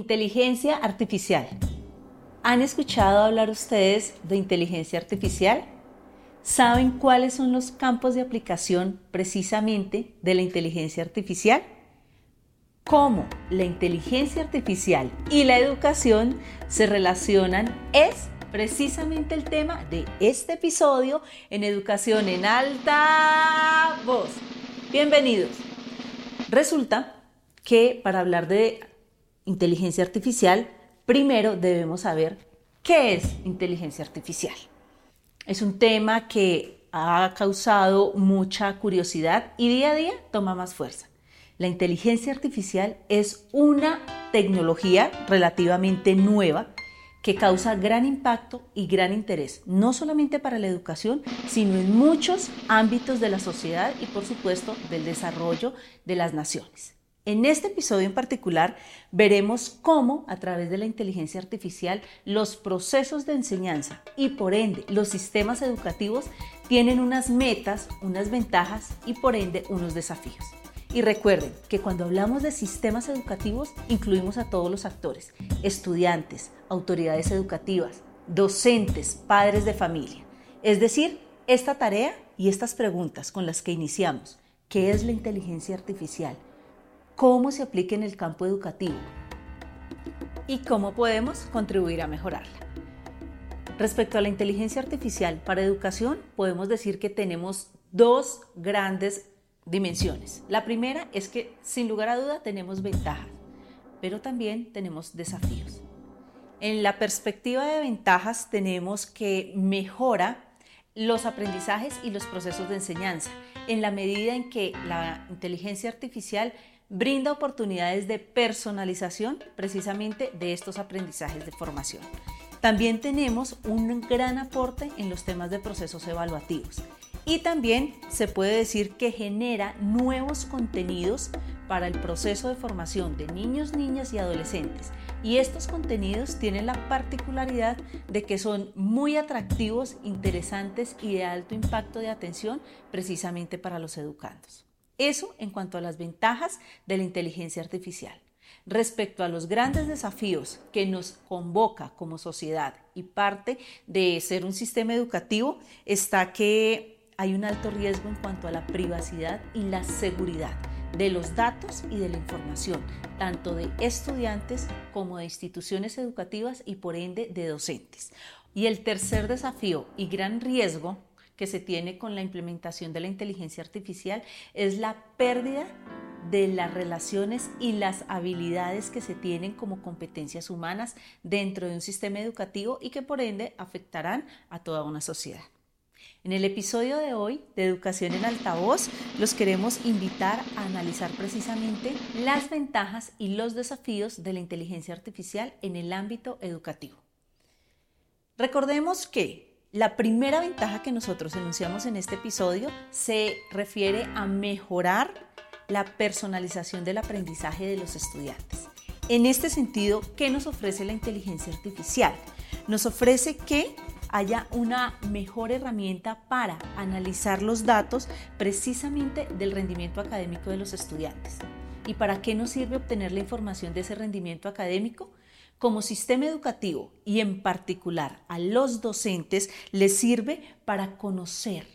Inteligencia artificial. ¿Han escuchado hablar ustedes de inteligencia artificial? ¿Saben cuáles son los campos de aplicación precisamente de la inteligencia artificial? ¿Cómo la inteligencia artificial y la educación se relacionan? Es precisamente el tema de este episodio en Educación en Alta Voz. Bienvenidos. Resulta que para hablar de inteligencia artificial, primero debemos saber qué es inteligencia artificial. Es un tema que ha causado mucha curiosidad y día a día toma más fuerza. La inteligencia artificial es una tecnología relativamente nueva que causa gran impacto y gran interés, no solamente para la educación, sino en muchos ámbitos de la sociedad y por supuesto del desarrollo de las naciones. En este episodio en particular veremos cómo a través de la inteligencia artificial los procesos de enseñanza y por ende los sistemas educativos tienen unas metas, unas ventajas y por ende unos desafíos. Y recuerden que cuando hablamos de sistemas educativos incluimos a todos los actores, estudiantes, autoridades educativas, docentes, padres de familia. Es decir, esta tarea y estas preguntas con las que iniciamos, ¿qué es la inteligencia artificial? Cómo se aplica en el campo educativo y cómo podemos contribuir a mejorarla. Respecto a la inteligencia artificial para educación, podemos decir que tenemos dos grandes dimensiones. La primera es que sin lugar a duda tenemos ventajas, pero también tenemos desafíos. En la perspectiva de ventajas tenemos que mejora los aprendizajes y los procesos de enseñanza, en la medida en que la inteligencia artificial brinda oportunidades de personalización precisamente de estos aprendizajes de formación. También tenemos un gran aporte en los temas de procesos evaluativos y también se puede decir que genera nuevos contenidos para el proceso de formación de niños, niñas y adolescentes. Y estos contenidos tienen la particularidad de que son muy atractivos, interesantes y de alto impacto de atención precisamente para los educandos. Eso en cuanto a las ventajas de la inteligencia artificial. Respecto a los grandes desafíos que nos convoca como sociedad y parte de ser un sistema educativo está que hay un alto riesgo en cuanto a la privacidad y la seguridad de los datos y de la información, tanto de estudiantes como de instituciones educativas y por ende de docentes. Y el tercer desafío y gran riesgo que se tiene con la implementación de la inteligencia artificial es la pérdida de las relaciones y las habilidades que se tienen como competencias humanas dentro de un sistema educativo y que por ende afectarán a toda una sociedad. En el episodio de hoy de Educación en Altavoz los queremos invitar a analizar precisamente las ventajas y los desafíos de la inteligencia artificial en el ámbito educativo. Recordemos que la primera ventaja que nosotros enunciamos en este episodio se refiere a mejorar la personalización del aprendizaje de los estudiantes. En este sentido, ¿qué nos ofrece la inteligencia artificial? Nos ofrece que haya una mejor herramienta para analizar los datos precisamente del rendimiento académico de los estudiantes. ¿Y para qué nos sirve obtener la información de ese rendimiento académico? Como sistema educativo y en particular a los docentes les sirve para conocer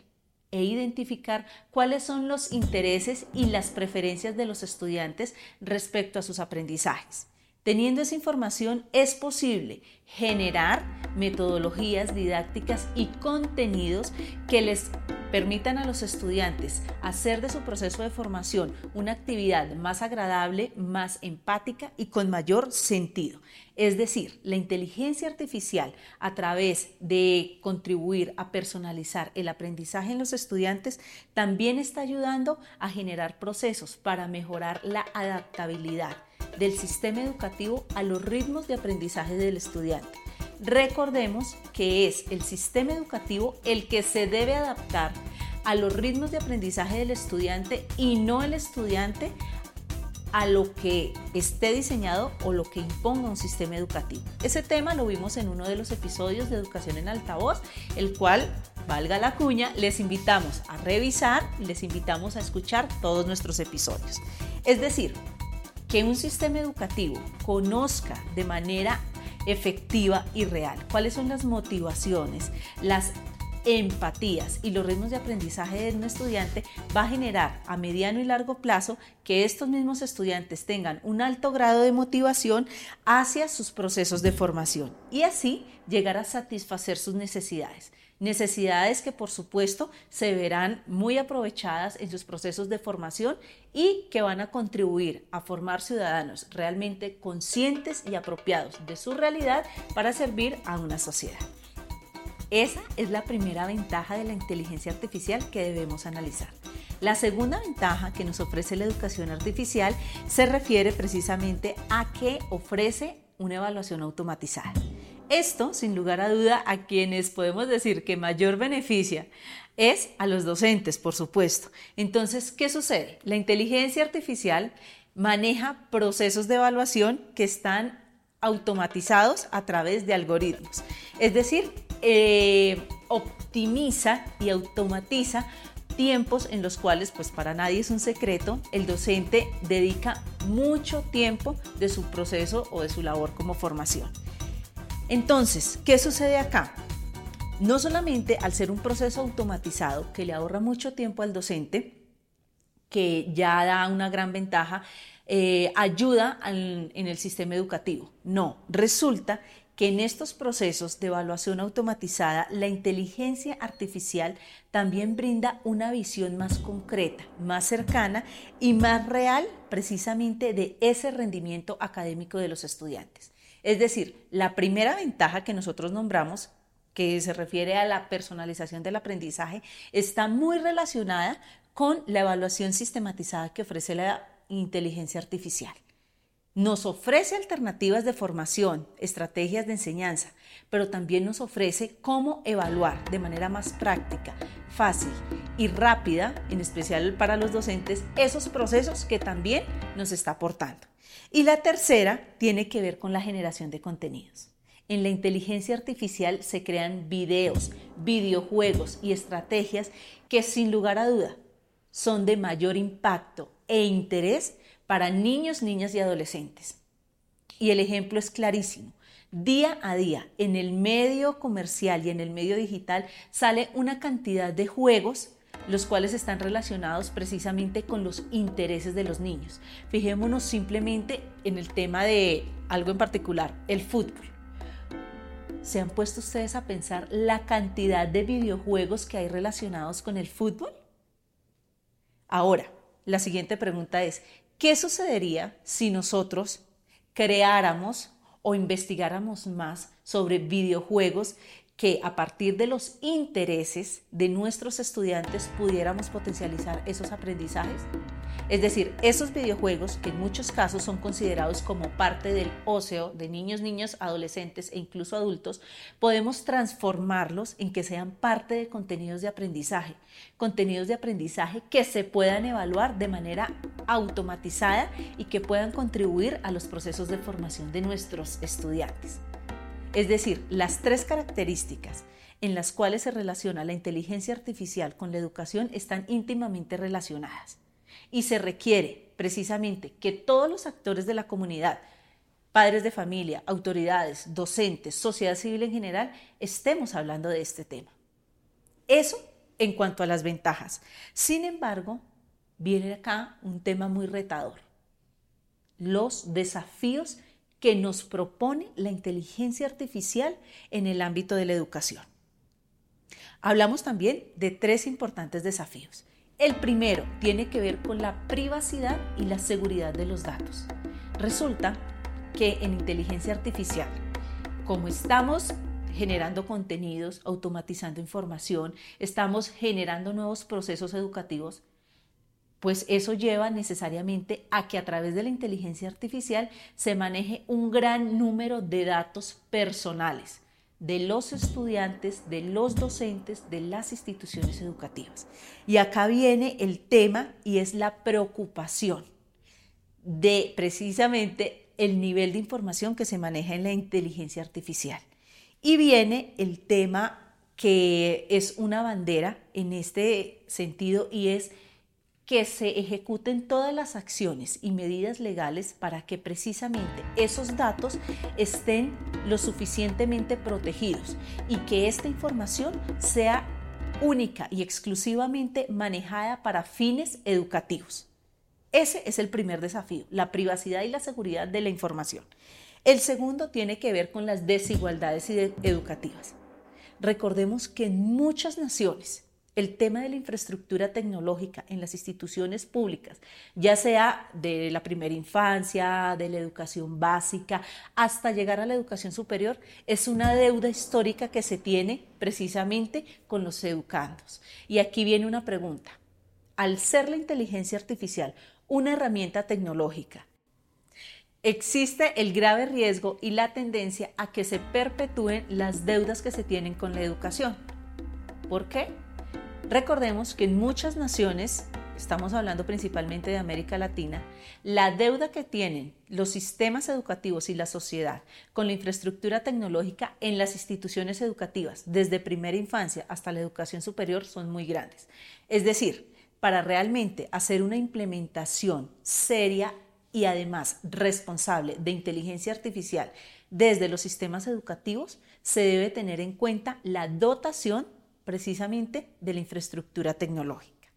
e identificar cuáles son los intereses y las preferencias de los estudiantes respecto a sus aprendizajes. Teniendo esa información es posible generar metodologías didácticas y contenidos que les permitan a los estudiantes hacer de su proceso de formación una actividad más agradable, más empática y con mayor sentido. Es decir, la inteligencia artificial a través de contribuir a personalizar el aprendizaje en los estudiantes también está ayudando a generar procesos para mejorar la adaptabilidad del sistema educativo a los ritmos de aprendizaje del estudiante. Recordemos que es el sistema educativo el que se debe adaptar a los ritmos de aprendizaje del estudiante y no el estudiante a lo que esté diseñado o lo que imponga un sistema educativo. Ese tema lo vimos en uno de los episodios de Educación en Altavoz, el cual, valga la cuña, les invitamos a revisar y les invitamos a escuchar todos nuestros episodios. Es decir, que un sistema educativo conozca de manera efectiva y real cuáles son las motivaciones, las empatías y los ritmos de aprendizaje de un estudiante va a generar a mediano y largo plazo que estos mismos estudiantes tengan un alto grado de motivación hacia sus procesos de formación y así llegar a satisfacer sus necesidades. Necesidades que por supuesto se verán muy aprovechadas en sus procesos de formación y que van a contribuir a formar ciudadanos realmente conscientes y apropiados de su realidad para servir a una sociedad. Esa es la primera ventaja de la inteligencia artificial que debemos analizar. La segunda ventaja que nos ofrece la educación artificial se refiere precisamente a que ofrece una evaluación automatizada. Esto, sin lugar a duda, a quienes podemos decir que mayor beneficia es a los docentes, por supuesto. Entonces, ¿qué sucede? La inteligencia artificial maneja procesos de evaluación que están automatizados a través de algoritmos. Es decir, eh, optimiza y automatiza tiempos en los cuales, pues para nadie es un secreto, el docente dedica mucho tiempo de su proceso o de su labor como formación. Entonces, ¿qué sucede acá? No solamente al ser un proceso automatizado que le ahorra mucho tiempo al docente, que ya da una gran ventaja, eh, ayuda en el sistema educativo. No, resulta que en estos procesos de evaluación automatizada la inteligencia artificial también brinda una visión más concreta, más cercana y más real precisamente de ese rendimiento académico de los estudiantes. Es decir, la primera ventaja que nosotros nombramos que se refiere a la personalización del aprendizaje, está muy relacionada con la evaluación sistematizada que ofrece la inteligencia artificial. Nos ofrece alternativas de formación, estrategias de enseñanza, pero también nos ofrece cómo evaluar de manera más práctica, fácil y rápida, en especial para los docentes, esos procesos que también nos está aportando. Y la tercera tiene que ver con la generación de contenidos. En la inteligencia artificial se crean videos, videojuegos y estrategias que sin lugar a duda son de mayor impacto e interés para niños, niñas y adolescentes. Y el ejemplo es clarísimo. Día a día, en el medio comercial y en el medio digital, sale una cantidad de juegos los cuales están relacionados precisamente con los intereses de los niños. Fijémonos simplemente en el tema de algo en particular, el fútbol. ¿Se han puesto ustedes a pensar la cantidad de videojuegos que hay relacionados con el fútbol? Ahora, la siguiente pregunta es, ¿Qué sucedería si nosotros creáramos o investigáramos más sobre videojuegos que a partir de los intereses de nuestros estudiantes pudiéramos potencializar esos aprendizajes? Es decir, esos videojuegos que en muchos casos son considerados como parte del ocio de niños, niños, adolescentes e incluso adultos, podemos transformarlos en que sean parte de contenidos de aprendizaje, contenidos de aprendizaje que se puedan evaluar de manera automatizada y que puedan contribuir a los procesos de formación de nuestros estudiantes. Es decir, las tres características en las cuales se relaciona la inteligencia artificial con la educación están íntimamente relacionadas y se requiere precisamente que todos los actores de la comunidad, padres de familia, autoridades, docentes, sociedad civil en general, estemos hablando de este tema. Eso en cuanto a las ventajas. Sin embargo, viene acá un tema muy retador. Los desafíos que nos propone la inteligencia artificial en el ámbito de la educación. Hablamos también de tres importantes desafíos. El primero tiene que ver con la privacidad y la seguridad de los datos. Resulta que en inteligencia artificial, como estamos generando contenidos, automatizando información, estamos generando nuevos procesos educativos, pues eso lleva necesariamente a que a través de la inteligencia artificial se maneje un gran número de datos personales de los estudiantes, de los docentes, de las instituciones educativas. Y acá viene el tema y es la preocupación de precisamente el nivel de información que se maneja en la inteligencia artificial. Y viene el tema que es una bandera en este sentido y es que se ejecuten todas las acciones y medidas legales para que precisamente esos datos estén lo suficientemente protegidos y que esta información sea única y exclusivamente manejada para fines educativos. Ese es el primer desafío, la privacidad y la seguridad de la información. El segundo tiene que ver con las desigualdades educativas. Recordemos que en muchas naciones el tema de la infraestructura tecnológica en las instituciones públicas, ya sea de la primera infancia, de la educación básica, hasta llegar a la educación superior, es una deuda histórica que se tiene precisamente con los educandos. Y aquí viene una pregunta. Al ser la inteligencia artificial una herramienta tecnológica, existe el grave riesgo y la tendencia a que se perpetúen las deudas que se tienen con la educación. ¿Por qué? Recordemos que en muchas naciones, estamos hablando principalmente de América Latina, la deuda que tienen los sistemas educativos y la sociedad con la infraestructura tecnológica en las instituciones educativas, desde primera infancia hasta la educación superior, son muy grandes. Es decir, para realmente hacer una implementación seria y además responsable de inteligencia artificial desde los sistemas educativos, se debe tener en cuenta la dotación precisamente de la infraestructura tecnológica.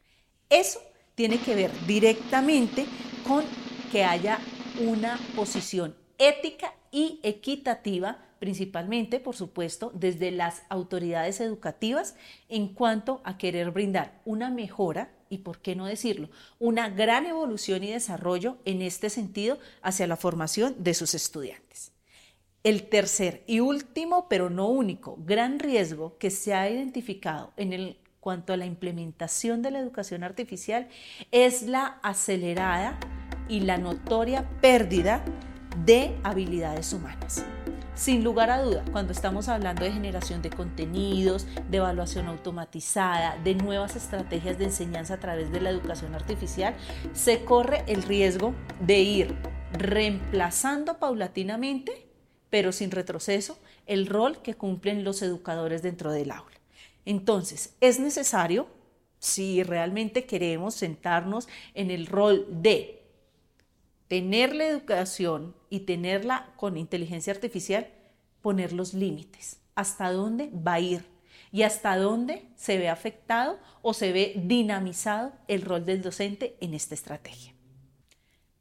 Eso tiene que ver directamente con que haya una posición ética y equitativa, principalmente, por supuesto, desde las autoridades educativas en cuanto a querer brindar una mejora y, por qué no decirlo, una gran evolución y desarrollo en este sentido hacia la formación de sus estudiantes. El tercer y último, pero no único, gran riesgo que se ha identificado en el cuanto a la implementación de la educación artificial es la acelerada y la notoria pérdida de habilidades humanas. Sin lugar a duda, cuando estamos hablando de generación de contenidos, de evaluación automatizada, de nuevas estrategias de enseñanza a través de la educación artificial, se corre el riesgo de ir reemplazando paulatinamente pero sin retroceso, el rol que cumplen los educadores dentro del aula. Entonces, es necesario, si realmente queremos sentarnos en el rol de tener la educación y tenerla con inteligencia artificial, poner los límites, hasta dónde va a ir y hasta dónde se ve afectado o se ve dinamizado el rol del docente en esta estrategia.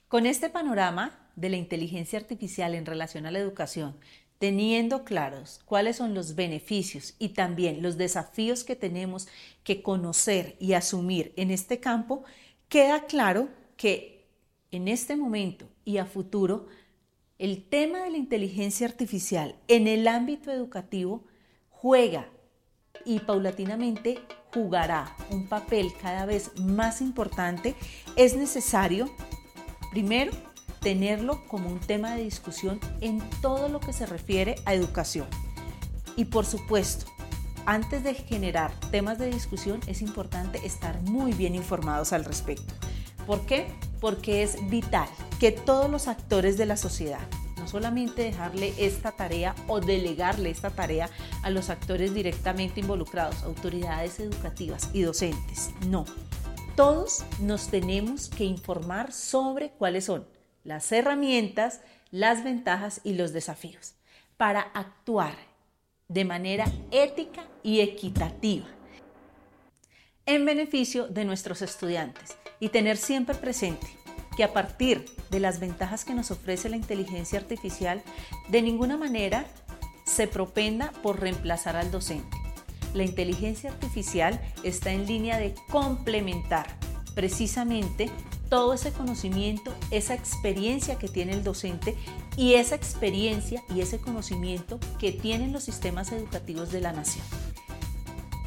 Con este panorama de la inteligencia artificial en relación a la educación, teniendo claros cuáles son los beneficios y también los desafíos que tenemos que conocer y asumir en este campo, queda claro que en este momento y a futuro el tema de la inteligencia artificial en el ámbito educativo juega y paulatinamente jugará un papel cada vez más importante, es necesario Primero, tenerlo como un tema de discusión en todo lo que se refiere a educación. Y por supuesto, antes de generar temas de discusión es importante estar muy bien informados al respecto. ¿Por qué? Porque es vital que todos los actores de la sociedad, no solamente dejarle esta tarea o delegarle esta tarea a los actores directamente involucrados, autoridades educativas y docentes, no, todos nos tenemos que informar sobre cuáles son las herramientas, las ventajas y los desafíos para actuar de manera ética y equitativa en beneficio de nuestros estudiantes y tener siempre presente que a partir de las ventajas que nos ofrece la inteligencia artificial, de ninguna manera se propenda por reemplazar al docente. La inteligencia artificial está en línea de complementar precisamente todo ese conocimiento, esa experiencia que tiene el docente y esa experiencia y ese conocimiento que tienen los sistemas educativos de la nación.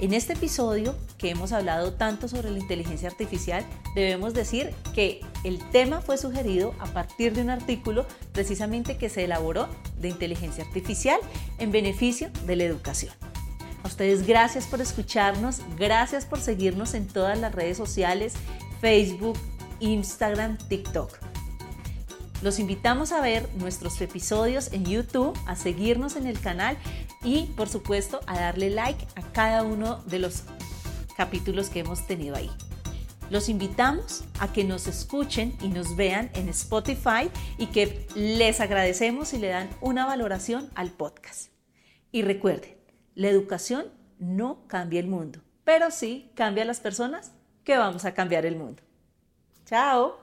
En este episodio que hemos hablado tanto sobre la inteligencia artificial, debemos decir que el tema fue sugerido a partir de un artículo precisamente que se elaboró de inteligencia artificial en beneficio de la educación. A ustedes gracias por escucharnos, gracias por seguirnos en todas las redes sociales, Facebook, Instagram, TikTok. Los invitamos a ver nuestros episodios en YouTube, a seguirnos en el canal y por supuesto a darle like a cada uno de los capítulos que hemos tenido ahí. Los invitamos a que nos escuchen y nos vean en Spotify y que les agradecemos si le dan una valoración al podcast. Y recuerden, la educación no cambia el mundo, pero sí cambia las personas que vamos a cambiar el mundo. Tchau!